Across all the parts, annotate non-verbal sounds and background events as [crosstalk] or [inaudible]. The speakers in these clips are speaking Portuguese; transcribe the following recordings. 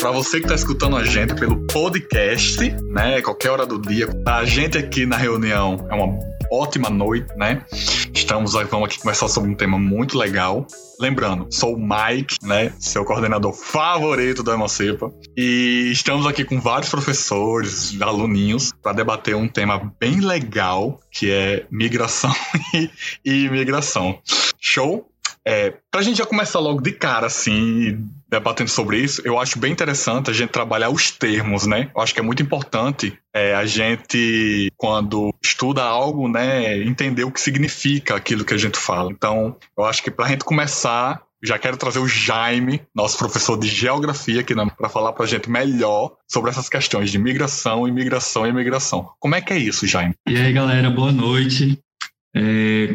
Para você que está escutando a gente pelo podcast, né? Qualquer hora do dia. A gente aqui na reunião é uma ótima noite, né? Estamos vamos aqui conversar sobre um tema muito legal. Lembrando, sou o Mike, né? Seu coordenador favorito da Emocepa. E estamos aqui com vários professores, aluninhos, para debater um tema bem legal, que é migração [laughs] e imigração. Show? É, pra gente já começar logo de cara, assim, debatendo sobre isso, eu acho bem interessante a gente trabalhar os termos, né? Eu acho que é muito importante é, a gente, quando estuda algo, né, entender o que significa aquilo que a gente fala. Então, eu acho que pra gente começar, já quero trazer o Jaime, nosso professor de geografia, aqui para falar para a gente melhor sobre essas questões de migração, imigração e imigração. Como é que é isso, Jaime? E aí, galera, boa noite. É...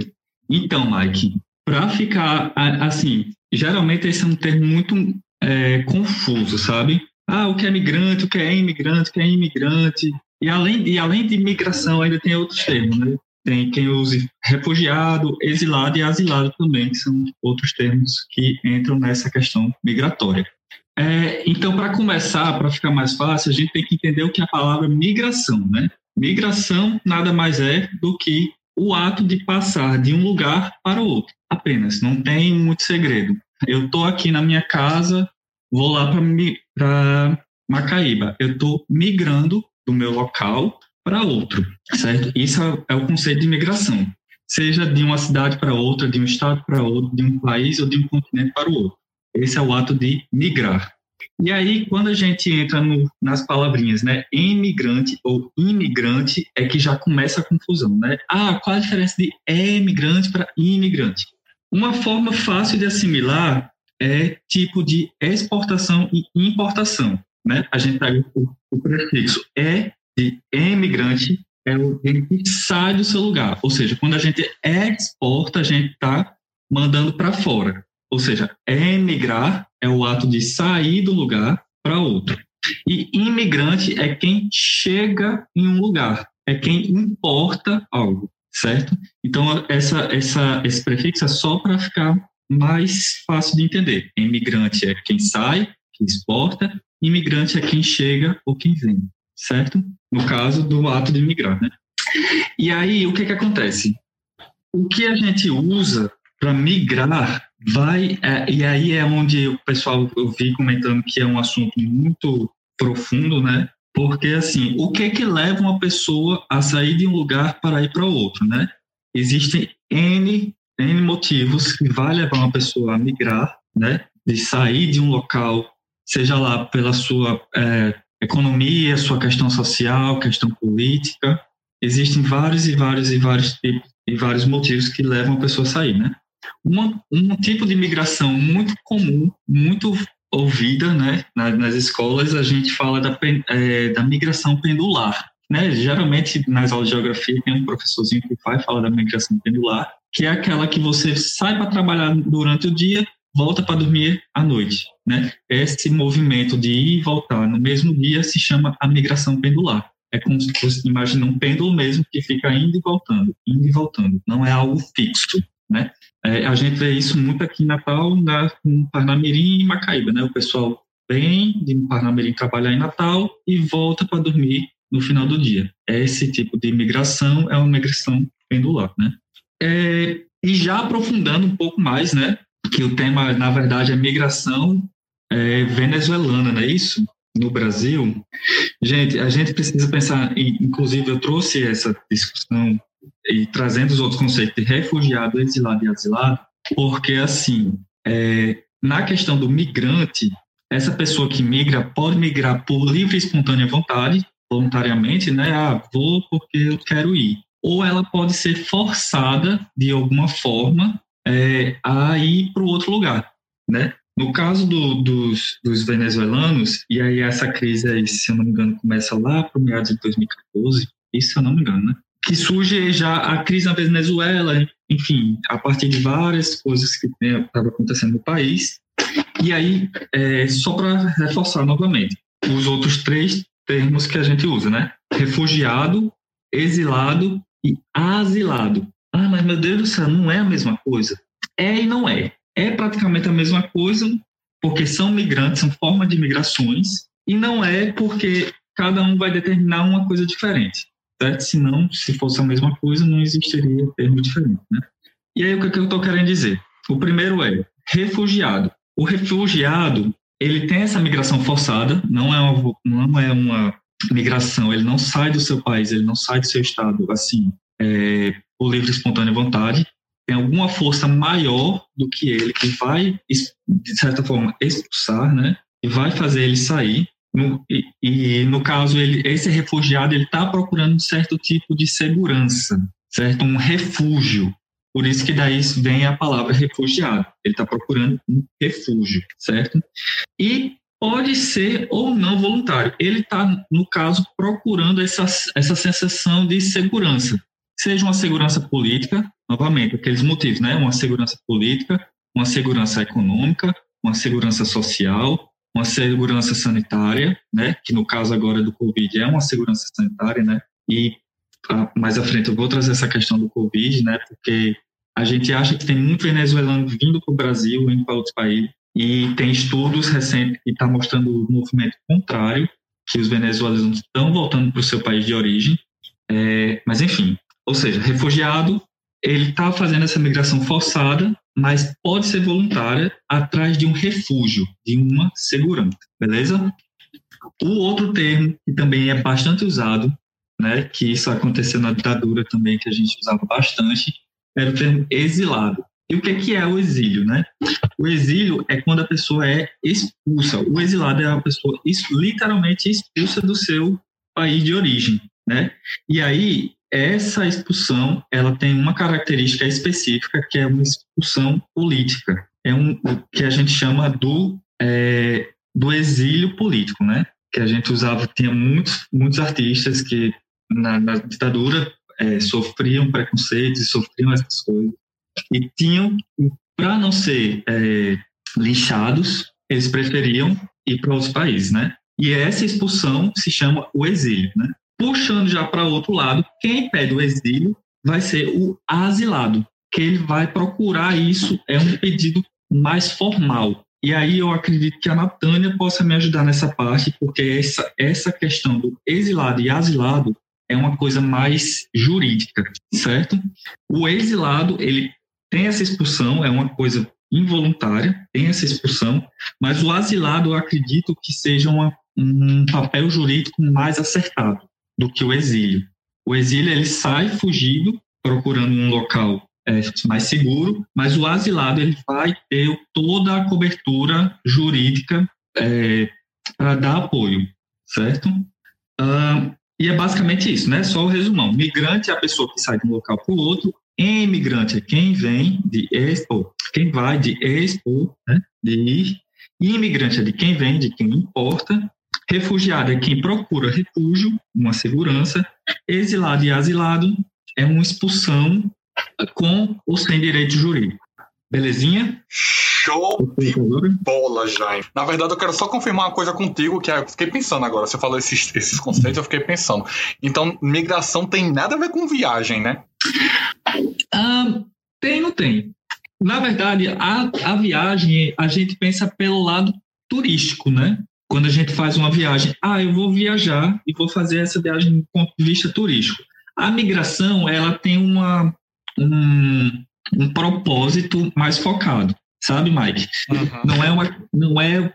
Então, Mike, para ficar assim, geralmente esse é um termo muito é, confuso, sabe? Ah, o que é migrante, o que é imigrante, o que é imigrante. E além, e além de migração, ainda tem outros termos, né? Tem quem use refugiado, exilado e asilado também, que são outros termos que entram nessa questão migratória. É, então, para começar, para ficar mais fácil, a gente tem que entender o que é a palavra migração, né? Migração nada mais é do que o ato de passar de um lugar para o outro, apenas, não tem muito segredo. Eu estou aqui na minha casa, vou lá para Macaíba, eu estou migrando do meu local para outro, certo? Isso é o conceito de migração, seja de uma cidade para outra, de um estado para outro, de um país ou de um continente para o outro. Esse é o ato de migrar. E aí, quando a gente entra no, nas palavrinhas, né, emigrante ou imigrante, é que já começa a confusão, né? Ah, qual a diferença de emigrante para imigrante? Uma forma fácil de assimilar é tipo de exportação e importação, né? A gente pega o, o prefixo é de emigrante, é o que sai do seu lugar. Ou seja, quando a gente exporta, a gente está mandando para fora. Ou seja, emigrar é o ato de sair do lugar para outro. E imigrante é quem chega em um lugar, é quem importa algo, certo? Então, essa, essa, esse prefixo é só para ficar mais fácil de entender. Imigrante é quem sai, quem exporta, imigrante é quem chega ou quem vem, certo? No caso do ato de migrar, né? E aí, o que, que acontece? O que a gente usa para migrar vai é, e aí é onde o pessoal eu vi comentando que é um assunto muito profundo, né? Porque assim, o que é que leva uma pessoa a sair de um lugar para ir para outro, né? Existem n n motivos que vai levar uma pessoa a migrar, né? De sair de um local, seja lá pela sua é, economia, sua questão social, questão política. Existem vários e vários e vários tipos e vários motivos que levam a pessoa a sair, né? Uma, um tipo de migração muito comum, muito ouvida né, nas, nas escolas, a gente fala da, é, da migração pendular. Né? Geralmente, nas aulas de geografia, tem um professorzinho que vai falar da migração pendular, que é aquela que você sai para trabalhar durante o dia, volta para dormir à noite. Né? Esse movimento de ir e voltar no mesmo dia se chama a migração pendular. É como se fosse, imagina um pêndulo mesmo que fica indo e voltando, indo e voltando. Não é algo fixo, né? É, a gente vê isso muito aqui em Natal, na, em Parnamirim e Macaíba, né? O pessoal vem de Parnamirim trabalhar em Natal e volta para dormir no final do dia. Esse tipo de imigração é uma migração pendular, né? É, e já aprofundando um pouco mais, né? Que o tema, na verdade, é migração é, venezuelana, não é isso? No Brasil. Gente, a gente precisa pensar, inclusive eu trouxe essa discussão e trazendo os outros conceitos de refugiado, exilado e asilado, porque assim, é, na questão do migrante, essa pessoa que migra pode migrar por livre e espontânea vontade, voluntariamente, né? Ah, vou porque eu quero ir. Ou ela pode ser forçada de alguma forma é, a ir para o outro lugar, né? No caso do, dos, dos, venezuelanos, e aí essa crise aí, se eu não me engano, começa lá para o meados de 2014, isso se eu não me engano, né? Que surge já a crise na Venezuela, enfim, a partir de várias coisas que estavam acontecendo no país. E aí, é, só para reforçar novamente, os outros três termos que a gente usa, né? Refugiado, exilado e asilado. Ah, mas meu Deus do céu, não é a mesma coisa? É e não é. é praticamente a mesma coisa, porque são migrantes, são formas de migrações, e não é porque cada um vai determinar uma coisa diferente. Certo? Senão, se fosse a mesma coisa, não existiria termo diferente. Né? E aí, o que, é que eu estou querendo dizer? O primeiro é refugiado. O refugiado, ele tem essa migração forçada, não é uma, não é uma migração, ele não sai do seu país, ele não sai do seu estado, assim, é, por livre espontânea vontade, tem alguma força maior do que ele que vai, de certa forma, expulsar, né? E vai fazer ele sair. E, e, no caso, ele, esse refugiado ele está procurando um certo tipo de segurança, certo? Um refúgio. Por isso que daí vem a palavra refugiado. Ele está procurando um refúgio, certo? E pode ser ou não voluntário. Ele está, no caso, procurando essa, essa sensação de segurança. Seja uma segurança política, novamente, aqueles motivos, né? Uma segurança política, uma segurança econômica, uma segurança social, uma segurança sanitária, né? Que no caso agora do Covid é uma segurança sanitária, né? E ah, mais à frente eu vou trazer essa questão do Covid, né? Porque a gente acha que tem muito venezuelano vindo para o Brasil, indo para outros países, e tem estudos recentes que estão tá mostrando o movimento contrário, que os venezuelanos estão voltando para o seu país de origem. É, mas, enfim, ou seja, refugiado, ele está fazendo essa migração forçada, mas pode ser voluntária atrás de um refúgio, de uma segurança, beleza? O outro termo que também é bastante usado, né, que isso aconteceu na ditadura também, que a gente usava bastante, era o termo exilado. E o que é, que é o exílio, né? O exílio é quando a pessoa é expulsa. O exilado é a pessoa literalmente expulsa do seu país de origem, né? E aí essa expulsão ela tem uma característica específica que é uma expulsão política. É um que a gente chama do é, do exílio político, né? Que a gente usava tinha muitos muitos artistas que na, na ditadura é, sofriam preconceitos e sofriam essas coisas. E tinham, para não ser é, linchados, eles preferiam ir para outros países, né? E essa expulsão se chama o exílio, né? Puxando já para outro lado, quem pede o exílio vai ser o asilado, que ele vai procurar isso, é um pedido mais formal. E aí eu acredito que a Natânia possa me ajudar nessa parte, porque essa, essa questão do exilado e asilado é uma coisa mais jurídica, certo? O exilado, ele tem essa expulsão, é uma coisa involuntária, tem essa expulsão, mas o asilado eu acredito que seja uma, um papel jurídico mais acertado do que o exílio. O exílio ele sai fugido, procurando um local é, mais seguro, mas o asilado ele vai ter toda a cobertura jurídica é, para dar apoio, certo? Uh, e é basicamente isso, né? Só o resumão. Migrante é a pessoa que sai de um local para o outro. Imigrante é quem vem de expo, quem vai de expo, né? De ir. Imigrante é de quem vem, de quem importa. Refugiado é quem procura refúgio, uma segurança. Exilado e asilado é uma expulsão com ou sem direito jurídico. Belezinha? Show de bola, Jaime. Na verdade, eu quero só confirmar uma coisa contigo, que eu fiquei pensando agora. Você falou esses, esses conceitos, eu fiquei pensando. Então, migração tem nada a ver com viagem, né? Ah, tem não tem. Na verdade, a, a viagem, a gente pensa pelo lado turístico, né? Quando a gente faz uma viagem, ah, eu vou viajar e vou fazer essa viagem do ponto de vista turístico. A migração, ela tem uma, um, um propósito mais focado, sabe, Mike? Uhum. Não é, uma, não é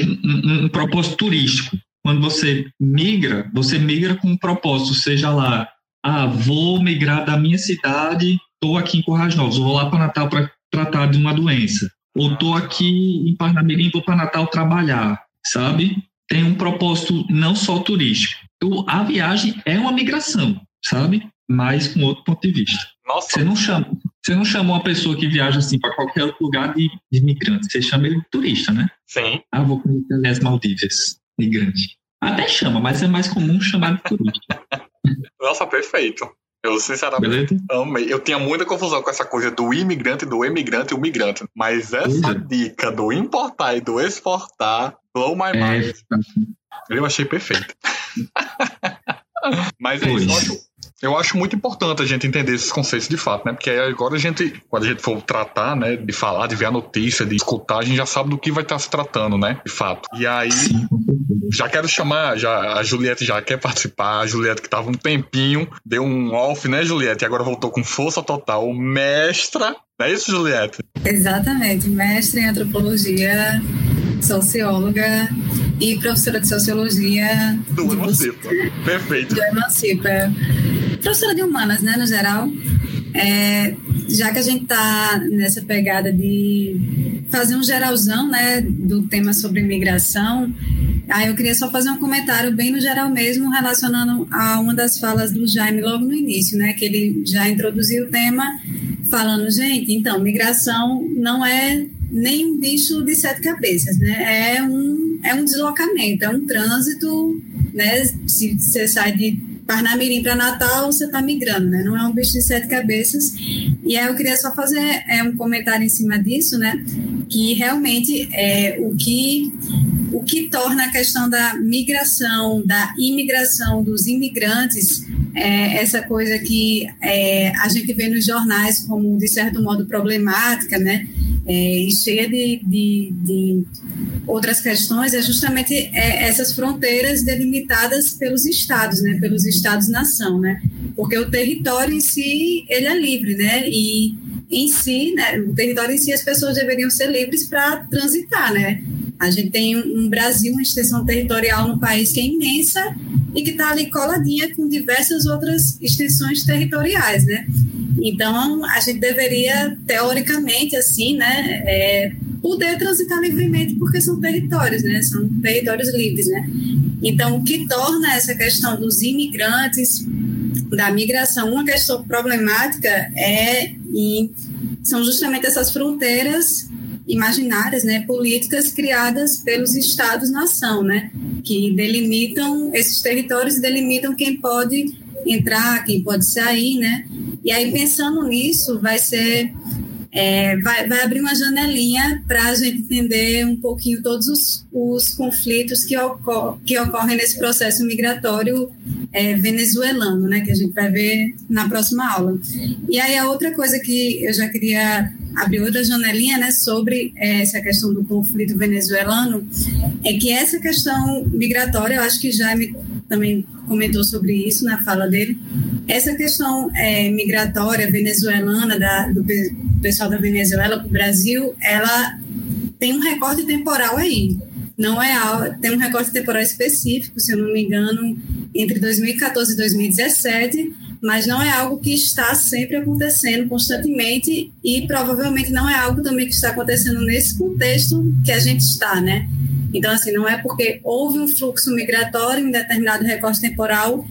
um, um, propósito turístico. Quando você migra, você migra com um propósito, seja lá, ah, vou migrar da minha cidade, estou aqui em Corrais Novos, vou lá para Natal para tratar de uma doença. Ou estou aqui em Parnamirim, vou para Natal trabalhar, sabe? Tem um propósito não só turístico. Então, a viagem é uma migração, sabe? Mas com outro ponto de vista. Nossa. Você não chama, você não chama uma pessoa que viaja assim para qualquer outro lugar de, de imigrante. Você chama ele de turista, né? Sim. Ah, vou conhecer as Maldivas, migrante. Até chama, mas é mais comum chamar de turista. [laughs] Nossa, perfeito. Eu, sinceramente, Beleza? amei. Eu tinha muita confusão com essa coisa do imigrante, do emigrante e o migrante. Mas essa dica do importar e do exportar, blow my é, mind. É... Eu achei perfeito. [laughs] mas é isso. eu acho muito importante a gente entender esses conceitos de fato, né? Porque agora a gente, quando a gente for tratar, né, de falar, de ver a notícia, de escutar, a gente já sabe do que vai estar se tratando, né? De fato. E aí, já quero chamar, já a Juliette já quer participar, a Juliette que tava um tempinho, deu um off, né, Juliette? E agora voltou com força total, mestra. Não é isso, Juliette? Exatamente, mestre em antropologia, socióloga e professora de sociologia. Do Emancipa. Perfeito. Do Emancipa. Professora de humanas, né, no geral. É, já que a gente está nessa pegada de fazer um geralzão, né, do tema sobre imigração, aí eu queria só fazer um comentário bem no geral mesmo, relacionando a uma das falas do Jaime logo no início, né, que ele já introduziu o tema falando, gente, então, migração não é nem um bicho de sete cabeças, né? É um, é um deslocamento, é um trânsito, né? Se você sai de Parnamirim para Natal, você está migrando, né? Não é um bicho de sete cabeças. E aí eu queria só fazer é, um comentário em cima disso, né? Que realmente é o que o que torna a questão da migração, da imigração dos imigrantes é, essa coisa que é, a gente vê nos jornais como, de certo modo, problemática, né? É, e cheia de, de, de, outras questões, é justamente é, essas fronteiras delimitadas pelos estados, né? Pelos estados-nação, né? Porque o território em si, ele é livre, né? E em si, né, o território em si, as pessoas deveriam ser livres para transitar, né? A gente tem um Brasil, uma extensão territorial no país que é imensa e que está ali coladinha com diversas outras extensões territoriais, né? Então, a gente deveria, teoricamente, assim, né, é, poder transitar livremente porque são territórios, né? São territórios livres, né? Então, o que torna essa questão dos imigrantes, da migração, uma questão problemática é em, são justamente essas fronteiras imaginárias, né, políticas criadas pelos estados-nação, né, que delimitam esses territórios e delimitam quem pode entrar, quem pode sair, né, e aí pensando nisso vai ser é, vai, vai, abrir uma janelinha para a gente entender um pouquinho todos os, os conflitos que, ocor que, ocorrem nesse processo migratório é, venezuelano, né, que a gente vai ver na próxima aula. E aí a outra coisa que eu já queria abrir outra janelinha né, sobre é, essa questão do conflito venezuelano é que essa questão migratória, eu acho que Jaime também comentou sobre isso na fala dele, essa questão é, migratória venezuelana da, do pessoal da Venezuela para o Brasil, ela tem um recorte temporal aí. Não é tem um recorte temporal específico, se eu não me engano, entre 2014 e 2017, mas não é algo que está sempre acontecendo constantemente e provavelmente não é algo também que está acontecendo nesse contexto que a gente está, né? Então, assim, não é porque houve um fluxo migratório em determinado recorte temporal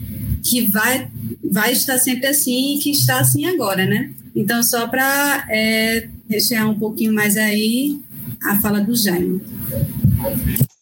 que vai, vai estar sempre assim e que está assim agora, né? Então, só para é, rechear um pouquinho mais aí a fala do Jaime.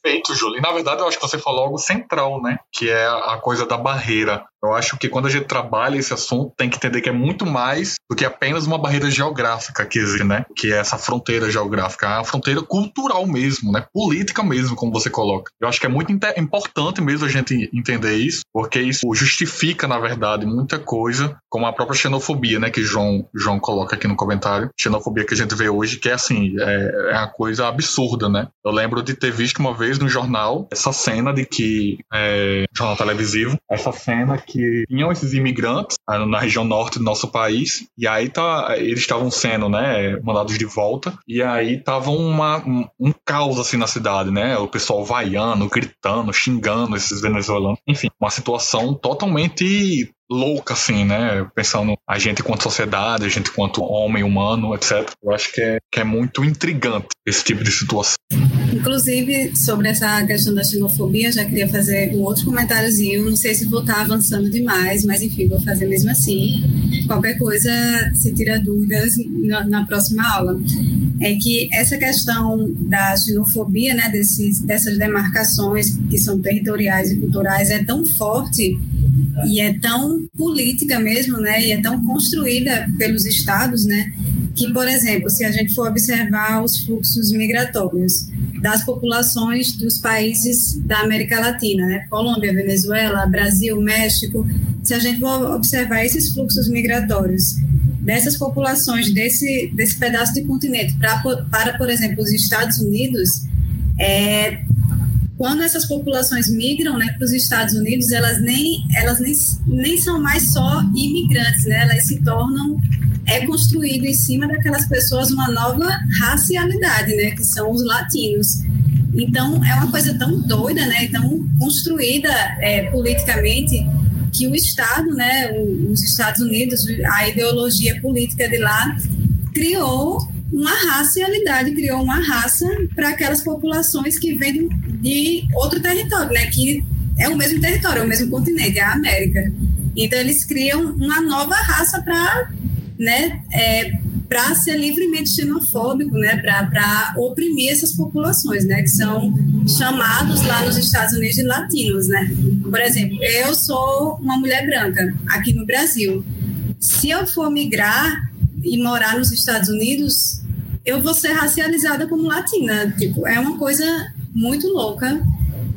Perfeito, Júlio. E, na verdade, eu acho que você falou algo central, né? Que é a coisa da barreira. Eu acho que quando a gente trabalha esse assunto, tem que entender que é muito mais do que apenas uma barreira geográfica que existe, né? Que é essa fronteira geográfica, a fronteira cultural mesmo, né? Política mesmo, como você coloca. Eu acho que é muito importante mesmo a gente entender isso, porque isso justifica, na verdade, muita coisa, como a própria xenofobia, né? Que João, João coloca aqui no comentário. Xenofobia que a gente vê hoje, que é assim, é, é uma coisa absurda, né? Eu lembro de ter visto uma vez no jornal essa cena de que, é, jornal televisivo, essa cena que que tinham esses imigrantes ah, na região norte do nosso país, e aí tá, eles estavam sendo, né, mandados de volta, e aí tava uma, um, um caos assim na cidade, né, o pessoal vaiando, gritando, xingando esses venezuelanos, enfim, uma situação totalmente louca, assim, né? Pensando a gente quanto sociedade, a gente quanto homem humano, etc. Eu acho que é, que é muito intrigante esse tipo de situação. Inclusive, sobre essa questão da xenofobia, já queria fazer um outro comentáriozinho. Não sei se vou estar avançando demais, mas enfim, vou fazer mesmo assim. Qualquer coisa, se tira dúvidas na, na próxima aula. É que essa questão da xenofobia, né, desses, dessas demarcações que são territoriais e culturais, é tão forte e é tão política mesmo, né, e é tão construída pelos estados, né, que, por exemplo, se a gente for observar os fluxos migratórios, das populações dos países da América Latina, né? Colômbia, Venezuela, Brasil, México. Se a gente for observar esses fluxos migratórios dessas populações desse, desse pedaço de continente pra, para, por exemplo, os Estados Unidos, é, quando essas populações migram né, para os Estados Unidos, elas nem, elas nem, nem são mais só imigrantes, né? elas se tornam é construído em cima daquelas pessoas uma nova racialidade, né, que são os latinos. Então, é uma coisa tão doida, né, tão construída é, politicamente, que o Estado, né, os Estados Unidos, a ideologia política de lá, criou uma racialidade, criou uma raça para aquelas populações que vêm de outro território, né, que é o mesmo território, é o mesmo continente, é a América. Então, eles criam uma nova raça para né, é, para ser livremente xenofóbico, né, para oprimir essas populações, né, que são chamados lá nos Estados Unidos de latinos, né. Por exemplo, eu sou uma mulher branca aqui no Brasil. Se eu for migrar e morar nos Estados Unidos, eu vou ser racializada como latina. Tipo, é uma coisa muito louca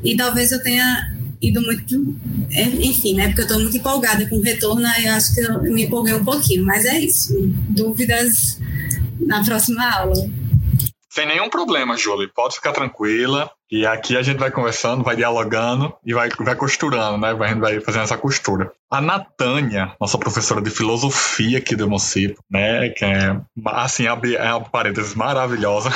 e talvez eu tenha ido muito. É, enfim, né? Porque eu estou muito empolgada com o retorno, eu acho que eu me empolguei um pouquinho, mas é isso. Dúvidas na próxima aula. Sem nenhum problema, Julie. Pode ficar tranquila. E aqui a gente vai conversando, vai dialogando e vai, vai costurando, né? Gente vai fazendo essa costura. A Natânia, nossa professora de filosofia aqui do Mocipo, né? Que é, assim, é uma parênteses maravilhosa.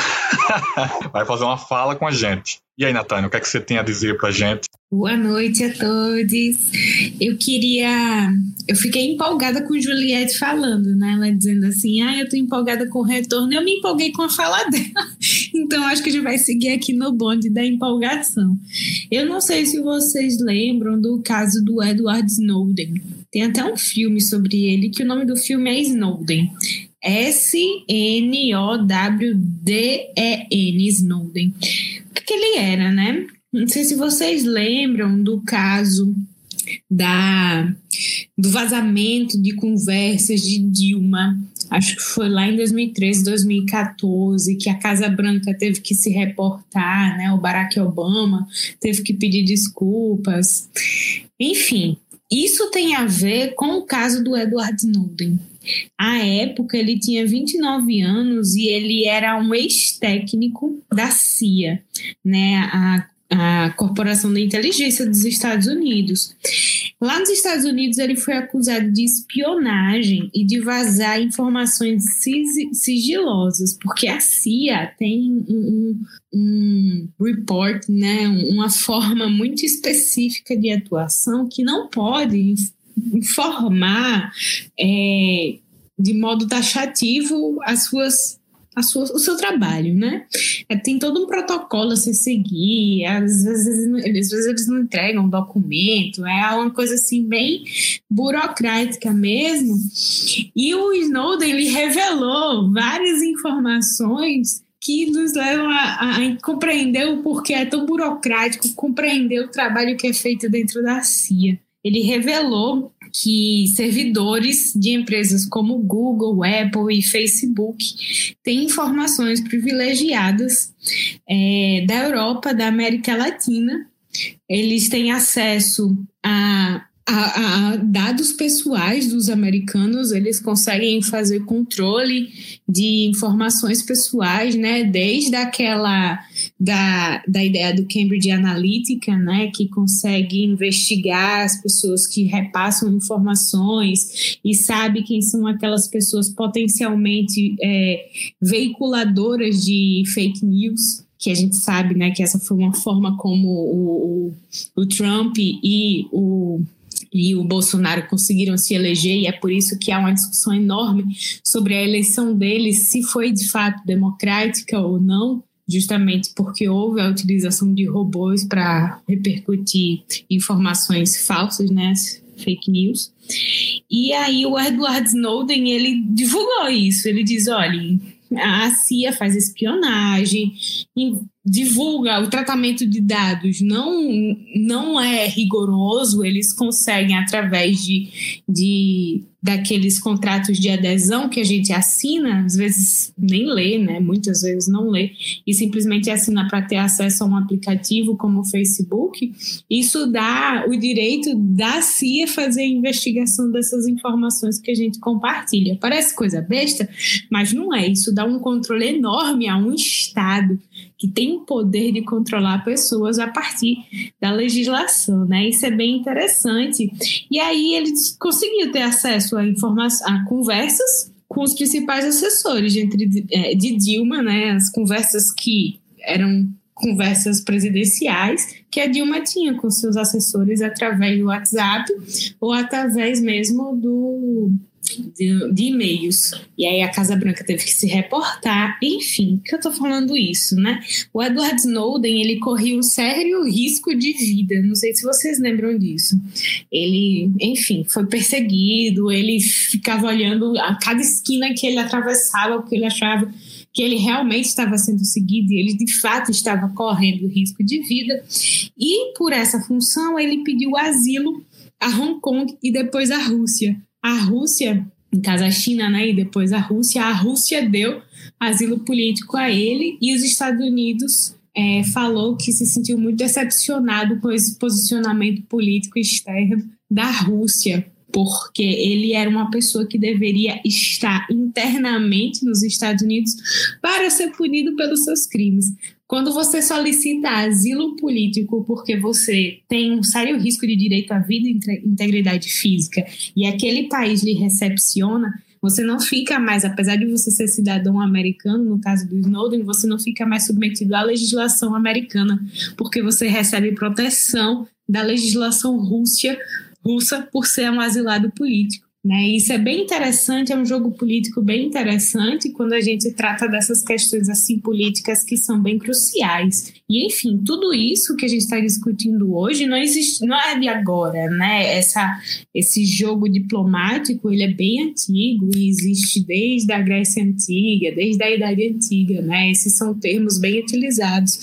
[laughs] vai fazer uma fala com a gente. E aí, Natânia, o que é que você tem a dizer pra gente? Boa noite a todos. Eu queria. Eu fiquei empolgada com Juliette falando, né? Ela dizendo assim: ah, eu tô empolgada com o retorno. Eu me empolguei com a fala dela. [laughs] Então, acho que a gente vai seguir aqui no bonde da empolgação. Eu não sei se vocês lembram do caso do Edward Snowden. Tem até um filme sobre ele, que o nome do filme é Snowden. S-N-O-W-D-E-N, Snowden. O que, ele era, né? Não sei se vocês lembram do caso da do vazamento de conversas de Dilma. Acho que foi lá em 2013, 2014, que a Casa Branca teve que se reportar, né? O Barack Obama teve que pedir desculpas. Enfim, isso tem a ver com o caso do Edward Snowden. À época, ele tinha 29 anos e ele era um ex-técnico da CIA, né, a, a Corporação da Inteligência dos Estados Unidos. Lá nos Estados Unidos, ele foi acusado de espionagem e de vazar informações sigilosas, porque a CIA tem um, um report, né, uma forma muito específica de atuação que não pode informar é, de modo taxativo as suas, as suas, o seu trabalho, né? É, tem todo um protocolo a se seguir, às vezes, às vezes eles não entregam um documento, é uma coisa assim bem burocrática mesmo. E o Snowden ele revelou várias informações que nos levam a, a, compreender o porquê é tão burocrático, compreender o trabalho que é feito dentro da CIA ele revelou que servidores de empresas como Google, Apple e Facebook têm informações privilegiadas é, da Europa, da América Latina. Eles têm acesso a a, a, dados pessoais dos americanos, eles conseguem fazer controle de informações pessoais, né, desde aquela da, da ideia do Cambridge Analytica, né, que consegue investigar as pessoas que repassam informações e sabe quem são aquelas pessoas potencialmente é, veiculadoras de fake news que a gente sabe, né, que essa foi uma forma como o, o, o Trump e o e o Bolsonaro conseguiram se eleger, e é por isso que há uma discussão enorme sobre a eleição deles, se foi de fato democrática ou não, justamente porque houve a utilização de robôs para repercutir informações falsas, né, fake news. E aí o Edward Snowden, ele divulgou isso, ele diz, olha, a CIA faz espionagem, divulga o tratamento de dados não, não é rigoroso, eles conseguem, através de, de daqueles contratos de adesão que a gente assina, às vezes nem lê, né? Muitas vezes não lê, e simplesmente assina para ter acesso a um aplicativo como o Facebook, isso dá o direito da CIA fazer a investigação dessas informações que a gente compartilha. Parece coisa besta, mas não é. Isso dá um controle enorme a um Estado que tem o poder de controlar pessoas a partir da legislação, né? Isso é bem interessante. E aí eles conseguiam ter acesso a informações, a conversas com os principais assessores entre é, de Dilma, né? As conversas que eram conversas presidenciais que a Dilma tinha com seus assessores através do WhatsApp ou através mesmo do de, de e-mails. E aí a Casa Branca teve que se reportar. Enfim, que eu tô falando isso, né? O Edward Snowden, ele corria um sério risco de vida. Não sei se vocês lembram disso. Ele, enfim, foi perseguido, ele ficava olhando a cada esquina que ele atravessava, porque ele achava que ele realmente estava sendo seguido e ele de fato estava correndo risco de vida. E por essa função, ele pediu asilo a Hong Kong e depois à Rússia a Rússia, em caso a China, né, e depois a Rússia, a Rússia deu asilo político a ele e os Estados Unidos é, falou que se sentiu muito decepcionado com esse posicionamento político externo da Rússia, porque ele era uma pessoa que deveria estar internamente nos Estados Unidos para ser punido pelos seus crimes. Quando você solicita asilo político porque você tem um sério risco de direito à vida e integridade física e aquele país lhe recepciona, você não fica mais, apesar de você ser cidadão americano, no caso do Snowden, você não fica mais submetido à legislação americana, porque você recebe proteção da legislação russa, russa por ser um asilado político. Né? Isso é bem interessante, é um jogo político bem interessante quando a gente trata dessas questões assim políticas que são bem cruciais. E enfim, tudo isso que a gente está discutindo hoje não existe, não é de agora, né? Essa, esse jogo diplomático ele é bem antigo e existe desde a Grécia antiga, desde a Idade antiga, né? Esses são termos bem utilizados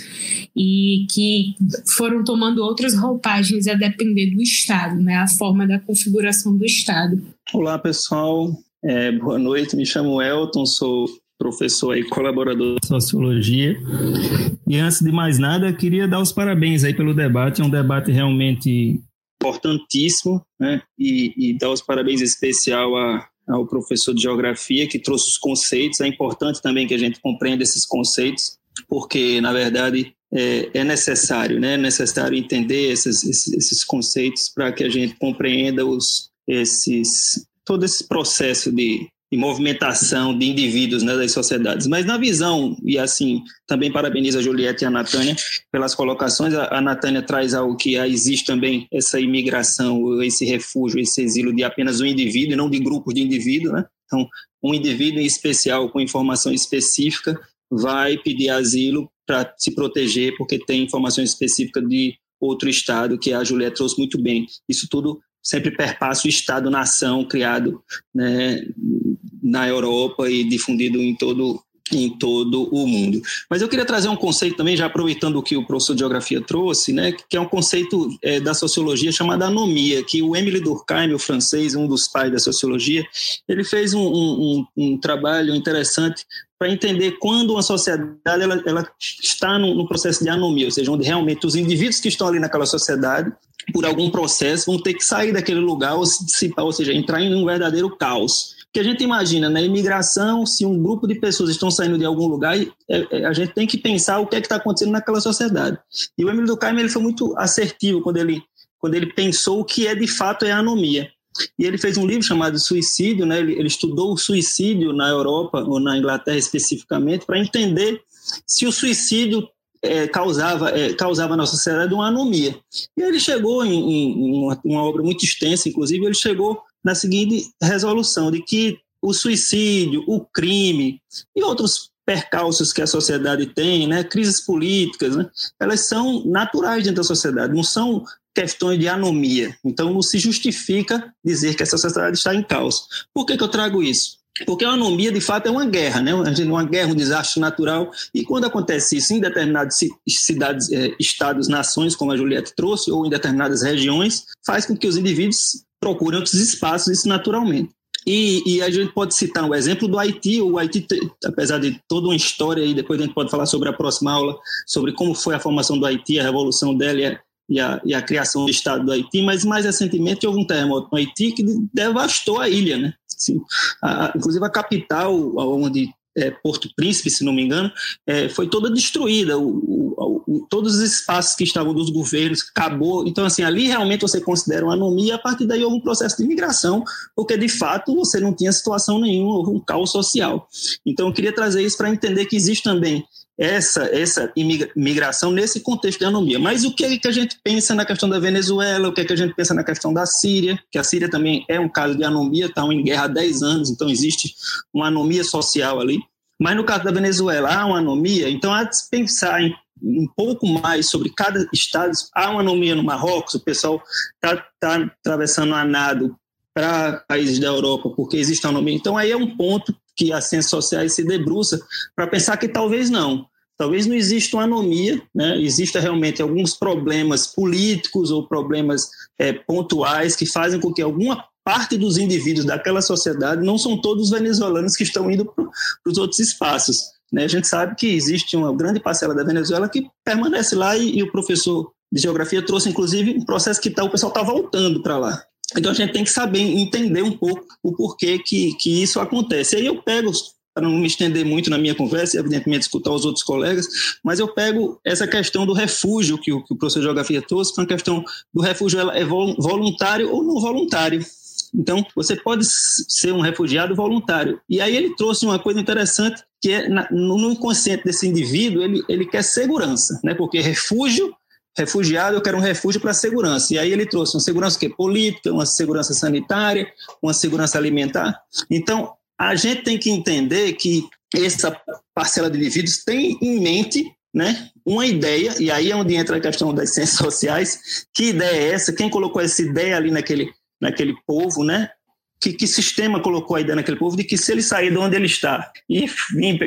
e que foram tomando outras roupagens a depender do Estado, né? A forma da configuração do Estado. Olá, pessoal. É, boa noite. Me chamo Elton, sou professor e colaborador de sociologia. E antes de mais nada, queria dar os parabéns aí pelo debate. É um debate realmente importantíssimo, né? E, e dar os parabéns especial a, ao professor de geografia que trouxe os conceitos. É importante também que a gente compreenda esses conceitos, porque na verdade é, é necessário, né? É necessário entender esses, esses, esses conceitos para que a gente compreenda os esses todo esse processo de, de movimentação de indivíduos né, das sociedades. Mas na visão, e assim, também parabenizo a Juliette e a Natânia pelas colocações, a, a Natânia traz algo que existe também essa imigração, esse refúgio, esse exílio de apenas um indivíduo e não de grupos de indivíduos, né? Então, um indivíduo em especial, com informação específica, vai pedir asilo para se proteger, porque tem informação específica de outro estado, que a Juliette trouxe muito bem. Isso tudo sempre perpassa o Estado-nação criado né, na Europa e difundido em todo em todo o mundo. Mas eu queria trazer um conceito também, já aproveitando o que o professor de Geografia trouxe, né, que é um conceito é, da sociologia chamado anomia, que o Emile Durkheim, o francês, um dos pais da sociologia, ele fez um, um, um trabalho interessante para entender quando uma sociedade ela, ela está no, processo de anomia, ou seja, onde realmente os indivíduos que estão ali naquela sociedade por algum processo, vão ter que sair daquele lugar, ou, se, ou seja, entrar em um verdadeiro caos. Porque a gente imagina, na imigração, se um grupo de pessoas estão saindo de algum lugar, é, é, a gente tem que pensar o que é que está acontecendo naquela sociedade. E o Emílio Durkheim ele foi muito assertivo quando ele, quando ele pensou o que é de fato é a anomia. E ele fez um livro chamado Suicídio, né? ele, ele estudou o suicídio na Europa, ou na Inglaterra especificamente, para entender se o suicídio é, causava, é, causava na sociedade uma anomia. E ele chegou em, em uma, uma, obra muito extensa, inclusive, ele chegou na seguinte resolução, de que o suicídio, o crime e outros percalços que a sociedade tem, né, crises políticas, né, elas são naturais dentro da sociedade, não são questões de anomia. Então, não se justifica dizer que essa sociedade está em caos. Por que, que eu trago isso? porque a anomia, de fato, é uma guerra, né? uma guerra, um desastre natural, e quando acontece isso em determinadas cidades, eh, estados, nações, como a Juliette trouxe, ou em determinadas regiões, faz com que os indivíduos procurem outros espaços, isso naturalmente. E, e, a gente pode citar um exemplo do Haiti. O Haiti, apesar de toda uma história, e depois a gente pode falar sobre a próxima aula, sobre como foi a formação do Haiti, a revolução dela e a, e a, criação do Estado do Haiti, mas mais recentemente houve um terremoto no Haiti que devastou a ilha, né? Assim, a, inclusive a capital, onde é, Porto Príncipe, se não me engano, é, foi toda destruída. O, o, o, todos os espaços que estavam dos governos acabou. Então, assim, ali realmente você considera uma anomia. A partir daí houve um processo de imigração, porque de fato você não tinha situação nenhuma, houve um caos social. Então, eu queria trazer isso para entender que existe também essa, essa imigração nesse contexto de anomia. Mas o que é que a gente pensa na questão da Venezuela, o que é que a gente pensa na questão da Síria, que a Síria também é um caso de anomia, está em guerra há 10 anos, então existe uma anomia social ali. Mas no caso da Venezuela há uma anomia, então há de se pensar em um pouco mais sobre cada estado. Há uma anomia no Marrocos, o pessoal está tá atravessando a nado para países da Europa porque existe anomia. Então aí é um ponto que as ciências sociais se debruça para pensar que talvez não. Talvez não exista uma anomia, né? exista realmente alguns problemas políticos ou problemas é, pontuais que fazem com que alguma parte dos indivíduos daquela sociedade, não são todos venezuelanos que estão indo para os outros espaços. Né? A gente sabe que existe uma grande parcela da Venezuela que permanece lá e, e o professor de geografia trouxe, inclusive, um processo que tá, o pessoal está voltando para lá. Então a gente tem que saber entender um pouco o porquê que, que isso acontece. Aí eu pego, para não me estender muito na minha conversa, e evidentemente escutar os outros colegas, mas eu pego essa questão do refúgio que o, que o professor de Geografia trouxe, que é uma questão do refúgio ela é voluntário ou não voluntário. Então, você pode ser um refugiado voluntário. E aí ele trouxe uma coisa interessante, que é no inconsciente desse indivíduo, ele, ele quer segurança, né? porque refúgio refugiado, eu quero um refúgio para segurança. E aí ele trouxe uma segurança que política, uma segurança sanitária, uma segurança alimentar. Então, a gente tem que entender que essa parcela de indivíduos tem em mente né, uma ideia, e aí é onde entra a questão das ciências sociais, que ideia é essa? Quem colocou essa ideia ali naquele, naquele povo, né? que, que sistema colocou a ideia naquele povo de que se ele sair de onde ele está e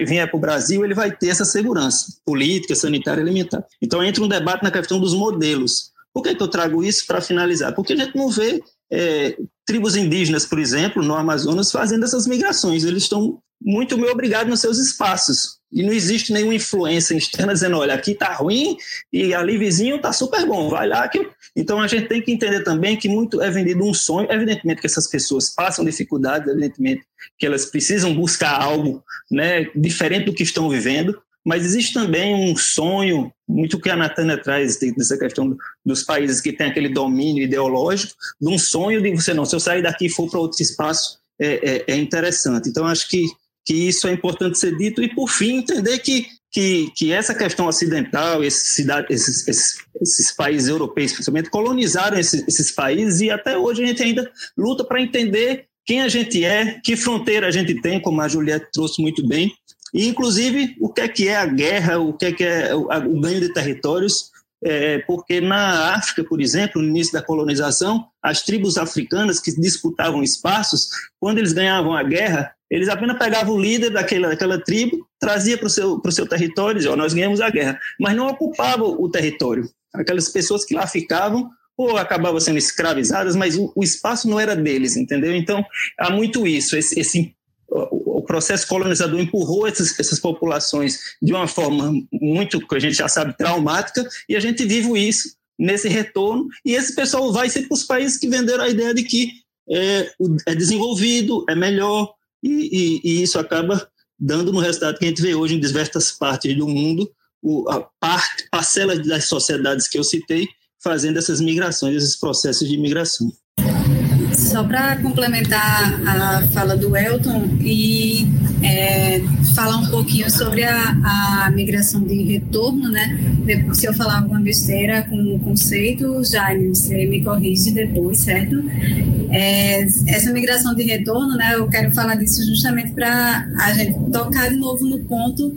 vier para o Brasil, ele vai ter essa segurança política, sanitária, alimentar. Então entra um debate na questão dos modelos. Por que, que eu trago isso para finalizar? Porque a gente não vê é, tribos indígenas, por exemplo, no Amazonas, fazendo essas migrações. Eles estão muito meio obrigados nos seus espaços. E não existe nenhuma influência externa dizendo, olha, aqui está ruim e ali vizinho está super bom, vai lá que então a gente tem que entender também que muito é vendido um sonho. Evidentemente que essas pessoas passam dificuldades, evidentemente que elas precisam buscar algo né, diferente do que estão vivendo, mas existe também um sonho, muito que a Natânia traz dessa questão dos países que têm aquele domínio ideológico, de um sonho de você não, se eu sair daqui e for para outro espaço, é, é, é interessante. Então acho que que isso é importante ser dito e por fim entender que que, que essa questão ocidental, esses, esses, esses, esses países europeus, principalmente, colonizaram esses países e até hoje a gente ainda luta para entender quem a gente é, que fronteira a gente tem, como a Juliette trouxe muito bem, e inclusive o que é que é a guerra, o que é que é o, ganho de territórios, é, porque na África, por exemplo, no início da colonização, as tribos africanas que disputavam espaços, quando eles ganhavam a guerra, eles apenas pegavam o líder daquela, daquela tribo, trazia para o seu, seu território e dizia, oh, nós ganhamos a guerra, mas não ocupavam o território. Aquelas pessoas que lá ficavam ou acabavam sendo escravizadas, mas o, o espaço não era deles, entendeu? Então, há muito isso, esse, esse o processo colonizador empurrou essas, essas, populações de uma forma muito, que a gente já sabe, traumática, e a gente vive isso nesse retorno, e esse pessoal vai ser para os países que venderam a ideia de que é, é desenvolvido, é melhor, e, e, e, isso acaba dando no resultado que a gente vê hoje em diversas partes do mundo, o, a parte, parcela das sociedades que eu citei fazendo essas migrações, esses processos de migração. Só para complementar a fala do Elton e é, falar um pouquinho sobre a, a, migração de retorno, né? Se eu falar alguma besteira com o conceito, Jaime, você me corrige depois, certo? É, essa migração de retorno, né? Eu quero falar disso justamente para a gente tocar de novo no ponto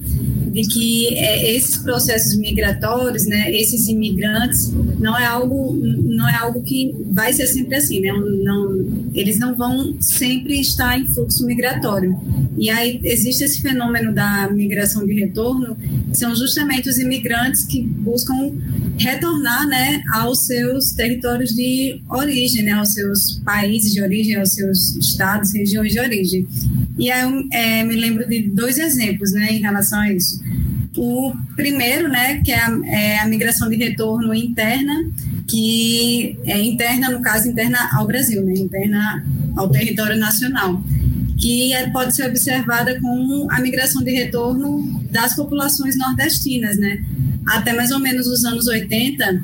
de que é, esses processos migratórios, né, esses imigrantes, não é algo, não é algo que vai ser sempre assim, né? Não, eles não vão sempre estar em fluxo migratório. E aí existe esse fenômeno da migração de retorno, são justamente os imigrantes que buscam retornar, né, aos seus territórios de origem, né, aos seus países de origem, aos seus estados, regiões de origem. E aí eu é, me lembro de dois exemplos, né, em relação a isso. O primeiro, né, que é a, é a migração de retorno interna, que é interna, no caso, interna ao Brasil, né, interna ao território nacional, que é, pode ser observada como a migração de retorno das populações nordestinas, né. Até mais ou menos os anos 80,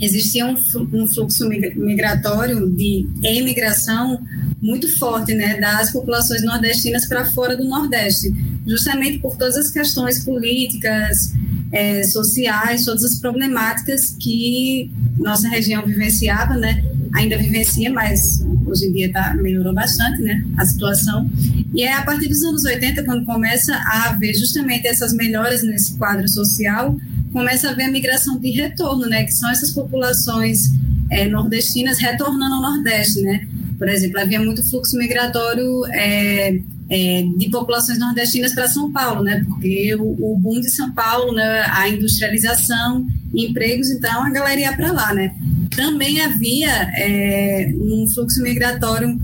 existia um, um fluxo migratório de emigração muito forte né, das populações nordestinas para fora do Nordeste, justamente por todas as questões políticas, é, sociais, todas as problemáticas que nossa região vivenciava, né? Ainda vivencia, mas hoje em dia tá, melhorou bastante, né? A situação. E é a partir dos anos 80, quando começa a haver justamente essas melhoras nesse quadro social, começa a haver a migração de retorno, né? Que são essas populações é, nordestinas retornando ao Nordeste, né? Por exemplo, havia muito fluxo migratório é, é, de populações nordestinas para São Paulo, né? Porque o, o, boom de São Paulo, né? A industrialização, empregos, então a galera ia para lá, né? Também havia é, um fluxo migratório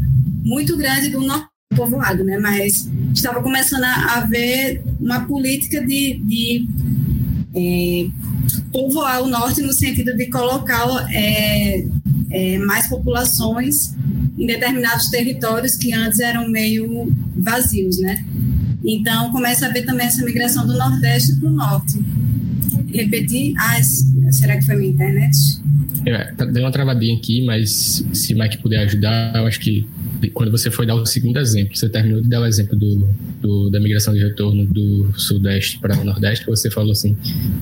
muito grande do norte povoado, né? Mas estava começando a haver uma política de, de é, povoar o norte no sentido de colocar é, é, mais populações em determinados territórios que antes eram meio vazios, né? Então começa a haver também essa migração do Nordeste para o Norte. Repetir, ah, será que foi minha internet? É, tá, deu uma travadinha aqui, mas se o Mike puder ajudar, eu acho que quando você foi dar o segundo exemplo, você terminou de dar o exemplo do, do da migração de retorno do Sudeste para o Nordeste, você falou assim.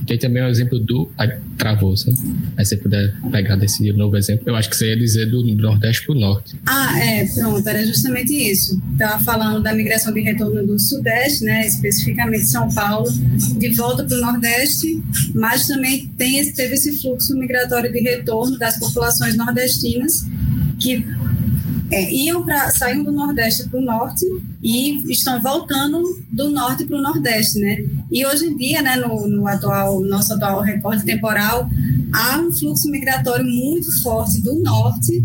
Tem também o exemplo do. Aí, travou, sabe? Aí você puder pegar desse novo exemplo, eu acho que você ia dizer do Nordeste para o Norte. Ah, é, pronto, era justamente isso. Estava falando da migração de retorno do Sudeste, né, especificamente São Paulo, de volta para o Nordeste, mas também tem teve esse fluxo migratório de retorno das populações nordestinas que é, iam para saíram do Nordeste para o Norte e estão voltando do Norte para o Nordeste, né? E hoje em dia, né, no, no atual nosso atual recorde temporal, há um fluxo migratório muito forte do Norte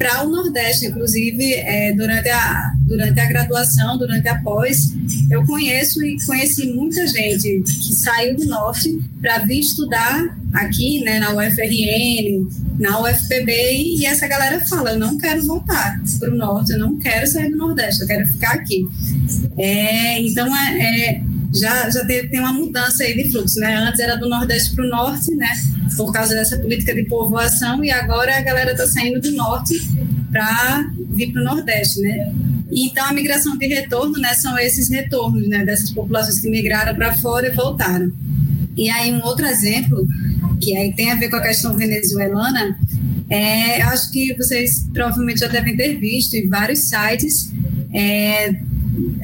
para o Nordeste, inclusive é, durante, a, durante a graduação, durante a pós, eu conheço e conheci muita gente que saiu do Norte para vir estudar aqui, né, na UFRN, na UFPB, e essa galera fala, eu não quero voltar para o Norte, eu não quero sair do Nordeste, eu quero ficar aqui. É, então, é, é já, já tem, tem uma mudança aí de fluxo, né? Antes era do Nordeste para o Norte, né? Por causa dessa política de povoação, e agora a galera está saindo do Norte para vir para o Nordeste, né? Então, a migração de retorno, né, são esses retornos, né, dessas populações que migraram para fora e voltaram. E aí, um outro exemplo, que aí tem a ver com a questão venezuelana, é, acho que vocês provavelmente já devem ter visto em vários sites é,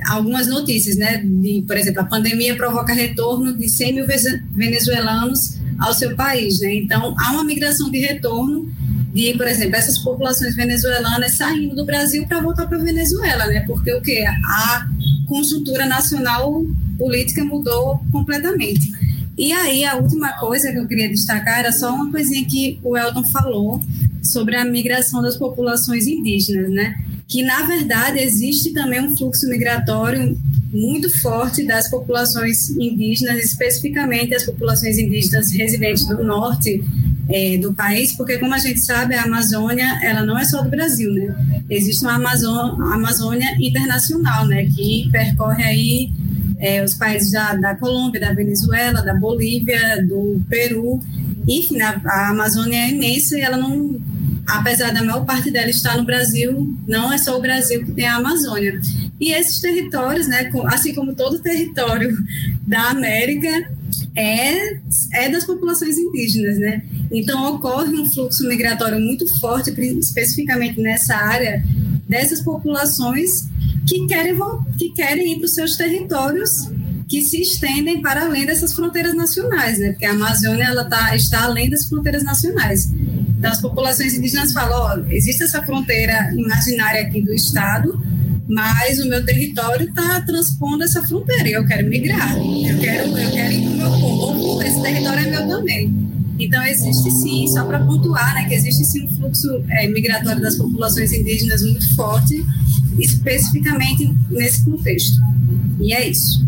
algumas notícias, né? De, por exemplo, a pandemia provoca retorno de 100 mil venezuelanos ao seu país, né? Então, há uma migração de retorno de, por exemplo, essas populações venezuelanas saindo do Brasil para voltar para a Venezuela, né? Porque o que a conjuntura nacional política mudou completamente. E aí, a última coisa que eu queria destacar era só uma coisinha que o Elton falou sobre a migração das populações indígenas, né? Que, na verdade, existe também um fluxo migratório muito forte das populações indígenas, especificamente as populações indígenas residentes do norte é, do país, porque, como a gente sabe, a Amazônia ela não é só do Brasil, né? Existe uma Amazônia internacional, né, que percorre aí é, os países da, da Colômbia, da Venezuela, da Bolívia, do Peru, enfim, a, a Amazônia é imensa e ela não apesar da maior parte dela estar no Brasil, não é só o Brasil que tem a Amazônia. E esses territórios, né, assim como todo território [laughs] da América, é, é das populações indígenas, né? Então ocorre um fluxo migratório muito forte, especificamente nessa área, dessas populações que querem, que querem ir para os seus territórios que se estendem para além dessas fronteiras nacionais, né? Porque a Amazônia ela tá, está além das fronteiras nacionais. Então, as populações indígenas falam: existe essa fronteira imaginária aqui do Estado, mas o meu território está transpondo essa fronteira e eu quero migrar, eu quero, eu quero ir para o meu povo, esse território é meu também. Então, existe sim, só para pontuar, né, que existe sim um fluxo é, migratório das populações indígenas muito forte, especificamente nesse contexto. E é isso.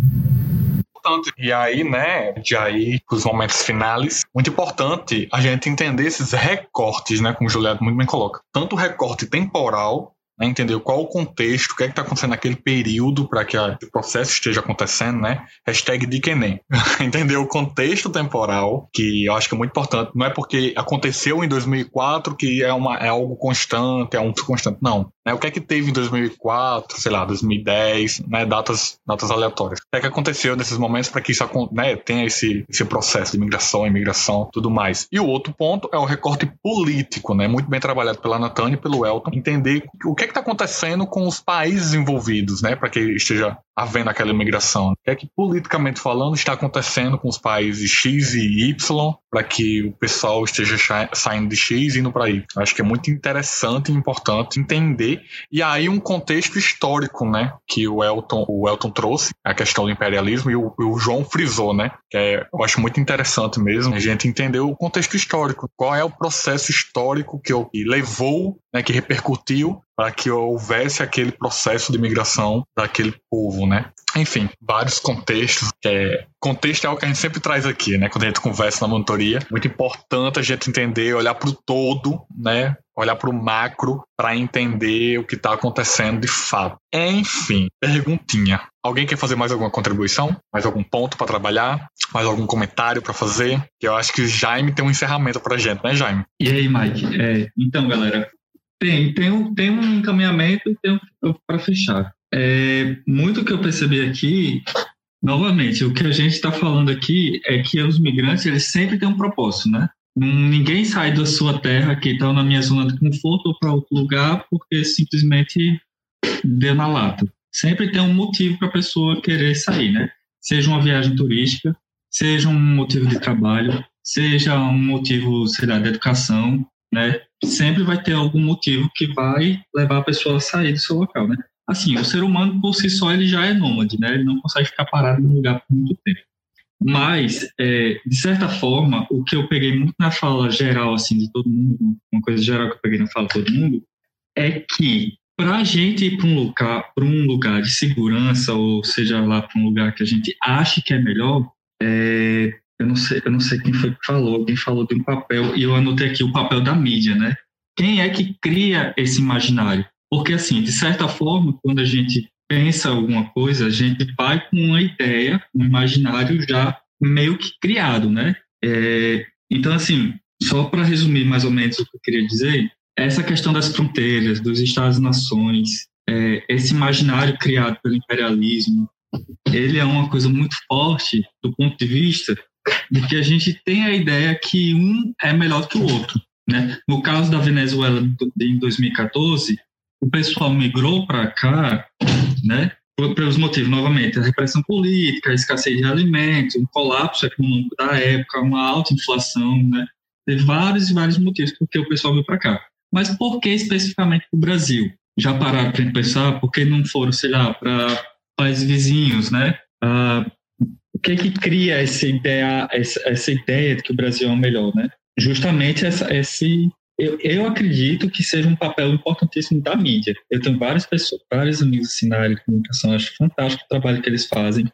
E aí, né, de aí os momentos finais, muito importante a gente entender esses recortes, né, como o Juliette muito bem coloca. Tanto o recorte temporal né, entender qual o contexto, o que é está acontecendo naquele período para que o processo esteja acontecendo, né? Hashtag Dikenem. [laughs] entender o contexto temporal, que eu acho que é muito importante. Não é porque aconteceu em 2004 que é, uma, é algo constante, é um constante. Não. Né? O que é que teve em 2004, sei lá, 2010, né? datas, datas aleatórias. O que é que aconteceu nesses momentos para que isso né, tenha esse, esse processo de migração, imigração, tudo mais. E o outro ponto é o recorte político, né? muito bem trabalhado pela Natânia e pelo Elton, entender o que é que está acontecendo com os países envolvidos, né? para que esteja havendo aquela imigração. O que é que, politicamente falando, está acontecendo com os países X e Y para que o pessoal esteja saindo de X e indo para Y. Acho que é muito interessante e importante entender. E aí um contexto histórico, né? Que o Elton, o Elton trouxe, a questão do imperialismo, e o, o João frisou, né? Que é, eu acho muito interessante mesmo a gente entender o contexto histórico. Qual é o processo histórico que, que levou, né, que repercutiu para que houvesse aquele processo de migração daquele povo, né? Enfim, vários contextos. É, contexto é algo que a gente sempre traz aqui, né? Quando a gente conversa na monitoria. Muito importante a gente entender, olhar para o todo, né? Olhar para o macro para entender o que está acontecendo de fato. Enfim, perguntinha. Alguém quer fazer mais alguma contribuição? Mais algum ponto para trabalhar? Mais algum comentário para fazer? Eu acho que o Jaime tem um encerramento para gente, né, Jaime? E aí, Mike? É, então, galera, tem, tem, um, tem um encaminhamento e tem um para fechar. É, muito que eu percebi aqui, novamente, o que a gente está falando aqui é que os migrantes eles sempre têm um propósito, né? Ninguém sai da sua terra que está na minha zona de conforto para outro lugar porque simplesmente deu na lata. Sempre tem um motivo para a pessoa querer sair, né? Seja uma viagem turística, seja um motivo de trabalho, seja um motivo, sei lá, de educação, né? Sempre vai ter algum motivo que vai levar a pessoa a sair do seu local, né? Assim, o ser humano por si só ele já é nômade, né? Ele não consegue ficar parado no lugar por muito tempo. Mas, é, de certa forma, o que eu peguei muito na fala geral, assim, de todo mundo, uma coisa geral que eu peguei na fala de todo mundo, é que para a gente ir para um lugar, para um lugar de segurança, ou seja lá para um lugar que a gente acha que é melhor, é, eu não sei, eu não sei quem foi que falou, alguém falou de um papel, e eu anotei aqui o papel da mídia, né? Quem é que cria esse imaginário? Porque, assim, de certa forma, quando a gente pensa alguma coisa, a gente vai com uma ideia, um imaginário já meio que criado, né? É, então, assim, só para resumir mais ou menos o que eu queria dizer, essa questão das fronteiras, dos Estados-nações, é, esse imaginário criado pelo imperialismo, ele é uma coisa muito forte do ponto de vista de que a gente tem a ideia que um é melhor que o outro. Né? No caso da Venezuela em 2014, o pessoal migrou para cá, né? Pelos motivos, novamente, a repressão política, a escassez de alimentos, um colapso econômico da época, uma alta inflação, né? Teve vários e vários motivos porque o pessoal veio para cá. Mas por que especificamente para o Brasil? Já pararam para pensar por que não foram, sei lá, para países vizinhos, né? Ah, o que é que cria essa ideia, essa, essa, ideia de que o Brasil é o melhor, né? Justamente essa, esse, eu, eu acredito que seja um papel importantíssimo da mídia. Eu tenho várias pessoas, vários amigos assim na área de comunicação, acho fantástico o trabalho que eles fazem,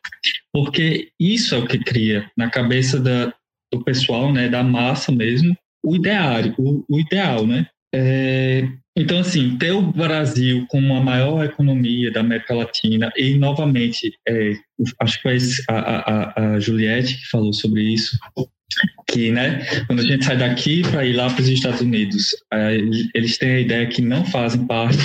porque isso é o que cria na cabeça da, do pessoal, né, da massa mesmo, o ideário, o, o ideal, né? É, então, assim, ter o Brasil como a maior economia da América Latina, e novamente, é, acho que foi a, a, a Juliette que falou sobre isso, que, né, quando a gente sai daqui para ir lá para os Estados Unidos, eles têm a ideia que não fazem parte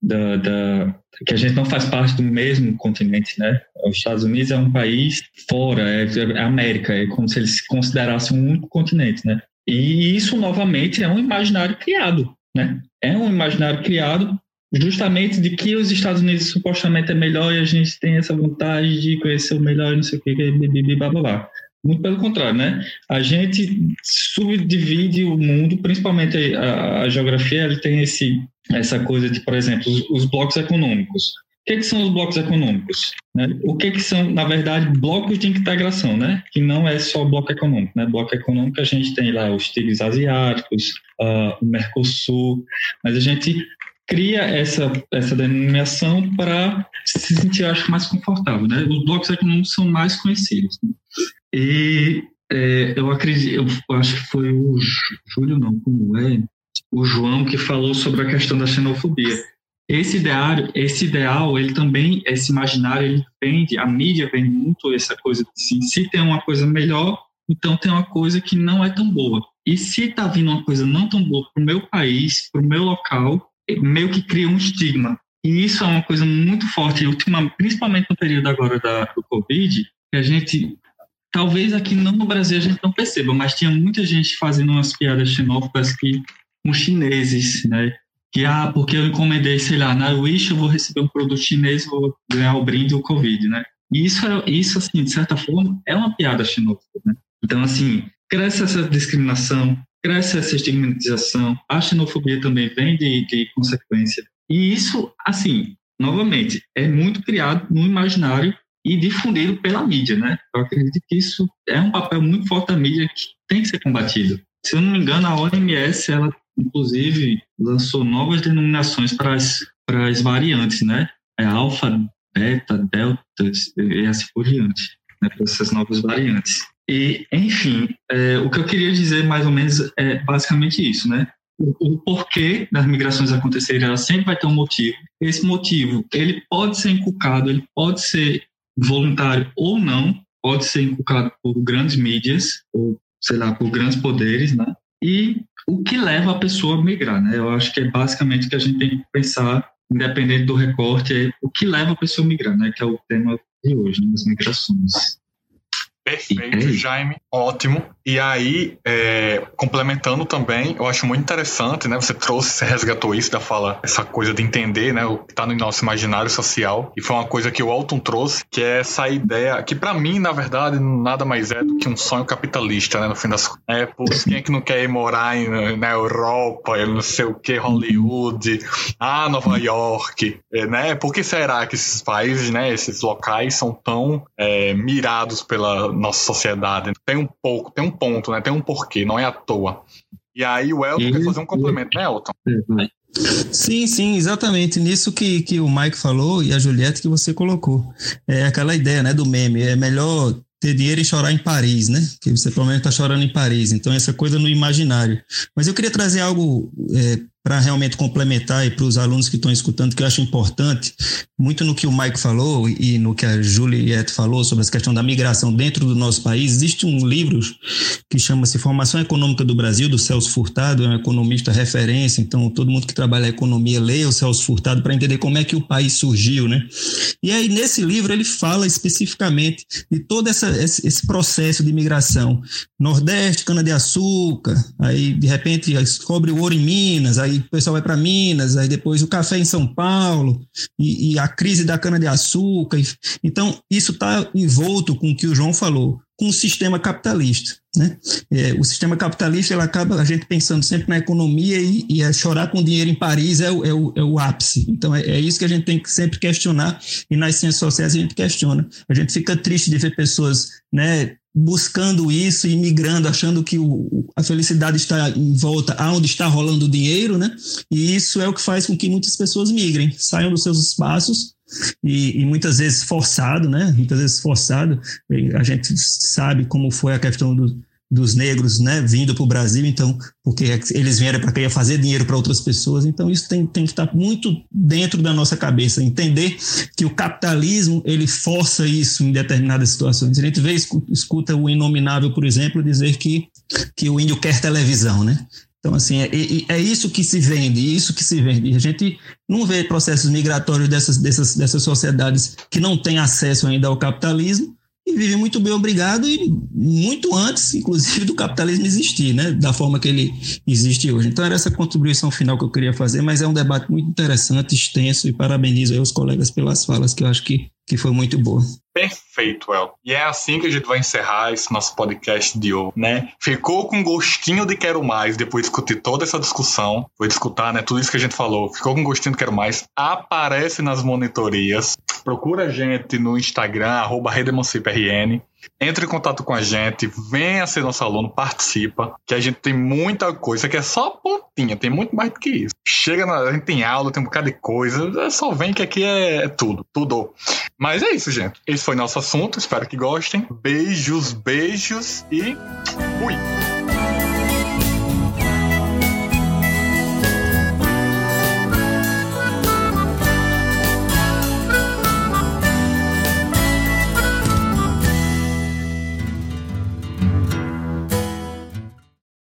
da, da, que a gente não faz parte do mesmo continente, né? Os Estados Unidos é um país fora, é, é América, é como se eles se considerassem um único continente, né? E isso novamente é um imaginário criado, né? É um imaginário criado justamente de que os Estados Unidos supostamente é melhor e a gente tem essa vontade de conhecer o melhor e não sei o que, bibi, blá, blá, blá. Muito pelo contrário, né? A gente subdivide o mundo, principalmente a, a geografia, ele tem esse, essa coisa de, por exemplo, os, os blocos econômicos. O que, que, são os blocos econômicos? Né? O que, que, são, na verdade, blocos de integração, né? Que não é só bloco econômico, né? Bloco econômico a gente tem lá os tigres asiáticos, uh, o Mercosul, mas a gente cria essa, essa denominação para se sentir, acho, mais confortável, né? Os blocos econômicos são mais conhecidos. Né? E é, eu acredito, eu acho que foi o Júlio, não, como é, o João que falou sobre a questão da xenofobia. Esse ideário, esse ideal, ele também, esse imaginário, ele vende, a mídia vende muito essa coisa de assim, se tem uma coisa melhor, então tem uma coisa que não é tão boa. E se está vindo uma coisa não tão boa para o meu país, para o meu local, meio que cria um estigma. E isso é uma coisa muito forte, ultima, principalmente no período agora da, do Covid, que a gente, talvez aqui não no Brasil a gente não perceba, mas tinha muita gente fazendo umas piadas xenófobas que, com chineses, né? Que, ah, porque eu encomendei, sei lá, na Wish eu vou receber um produto chinês, vou ganhar o brinde do Covid, né? E isso, é, isso assim, de certa forma, é uma piada xenófoba, né? Então, assim, cresce essa discriminação, cresce essa estigmatização, a xenofobia também vem de, de consequência. E isso, assim, novamente, é muito criado no imaginário e difundido pela mídia, né? Eu acredito que isso é um papel muito forte da mídia que tem que ser combatido. Se eu não me engano, a OMS, ela inclusive lançou novas denominações para as, para as variantes, né? É alfa, beta, delta e assim por diante, né? Para essas novas variantes. E, enfim, é, o que eu queria dizer mais ou menos é basicamente isso, né? O, o porquê das migrações acontecerem, ela sempre vai ter um motivo. Esse motivo, ele pode ser inculcado, ele pode ser voluntário ou não, pode ser inculcado por grandes mídias, ou, sei lá, por grandes poderes, né? E o que leva a pessoa a migrar, né? Eu acho que é basicamente o que a gente tem que pensar, independente do recorte, é o que leva a pessoa a migrar, né? Que é o tema de hoje, né? as migrações. Perfeito, Jaime. Ótimo. E aí, é, complementando também, eu acho muito interessante, né? Você trouxe, você resgatou isso da fala, essa coisa de entender, né? O que está no nosso imaginário social. E foi uma coisa que o Alton trouxe, que é essa ideia, que para mim, na verdade, nada mais é do que um sonho capitalista, né? No fim das contas. É, quem é que não quer ir morar em, na Europa, eu não sei o que, Hollywood, ah, Nova York, é, né? Por que será que esses países, né? Esses locais são tão é, mirados pela nossa sociedade? Tem um pouco, tem um ponto, né? Tem um porquê, não é à toa. E aí o Elton quer fazer um complemento, né, Elton? Sim, sim, exatamente. Nisso que, que o Mike falou e a Juliette que você colocou. É aquela ideia, né, do meme. É melhor ter dinheiro e chorar em Paris, né? Que você provavelmente está chorando em Paris. Então, essa coisa no imaginário. Mas eu queria trazer algo é, para realmente complementar e para os alunos que estão escutando, que eu acho importante, muito no que o Mike falou e no que a Juliette falou sobre essa questão da migração dentro do nosso país, existe um livro que chama-se Formação Econômica do Brasil, do Celso Furtado, é um economista referência, então todo mundo que trabalha a economia lê o Celso Furtado para entender como é que o país surgiu, né? E aí nesse livro ele fala especificamente de todo essa, esse processo de migração. Nordeste, cana-de-açúcar, aí de repente descobre o ouro em Minas, aí o pessoal vai para Minas, aí depois o café em São Paulo e, e a crise da cana-de-açúcar. Então, isso está envolto com o que o João falou, com o sistema capitalista. Né? É, o sistema capitalista ele acaba a gente pensando sempre na economia e, e é chorar com dinheiro em Paris é o, é o, é o ápice. Então é, é, isso que a gente tem que sempre questionar e nas ciências sociais a gente questiona. A gente fica triste de ver pessoas né, buscando isso e migrando, achando que o, a felicidade está em volta aonde está rolando o dinheiro, né? E isso é o que faz com que muitas pessoas migrem, saiam dos seus espaços e, e, muitas vezes forçado, né? Muitas vezes forçado. A gente sabe como foi a questão do, dos negros, né? Vindo para o Brasil, então, porque eles vieram para querer fazer dinheiro para outras pessoas. Então, isso tem, tem que estar muito dentro da nossa cabeça, entender que o capitalismo ele força isso em determinadas situações. A gente vê, escuta o inominável, por exemplo, dizer que, que o índio quer televisão, né? Então, assim, é, é, isso que se vende, isso que se vende. A gente não vê processos migratórios dessas, dessas, dessas sociedades que não têm acesso ainda ao capitalismo, e vivem muito bem, obrigado, e muito antes, inclusive, do capitalismo existir, né? Da forma que ele existe hoje. Então, era essa contribuição final que eu queria fazer, mas é um debate muito interessante, extenso, e parabenizo aí os colegas pelas falas, que eu acho que, que foi muito boa. Perfeito, El. E é assim que a gente vai encerrar esse nosso podcast de hoje, né? Ficou com gostinho de quero mais depois de discutir toda essa discussão, foi escutar, né, tudo isso que a gente falou. Ficou com gostinho de quero mais. Aparece nas monitorias. Procura a gente no Instagram arroba entre em contato com a gente, venha ser nosso aluno, participa, que a gente tem muita coisa, que é só pontinha, tem muito mais do que isso. Chega, na, a gente tem aula, tem um bocado de coisa, é só vem que aqui é, é tudo, tudo. Mas é isso, gente. Esse foi nosso assunto, espero que gostem. Beijos, beijos e fui!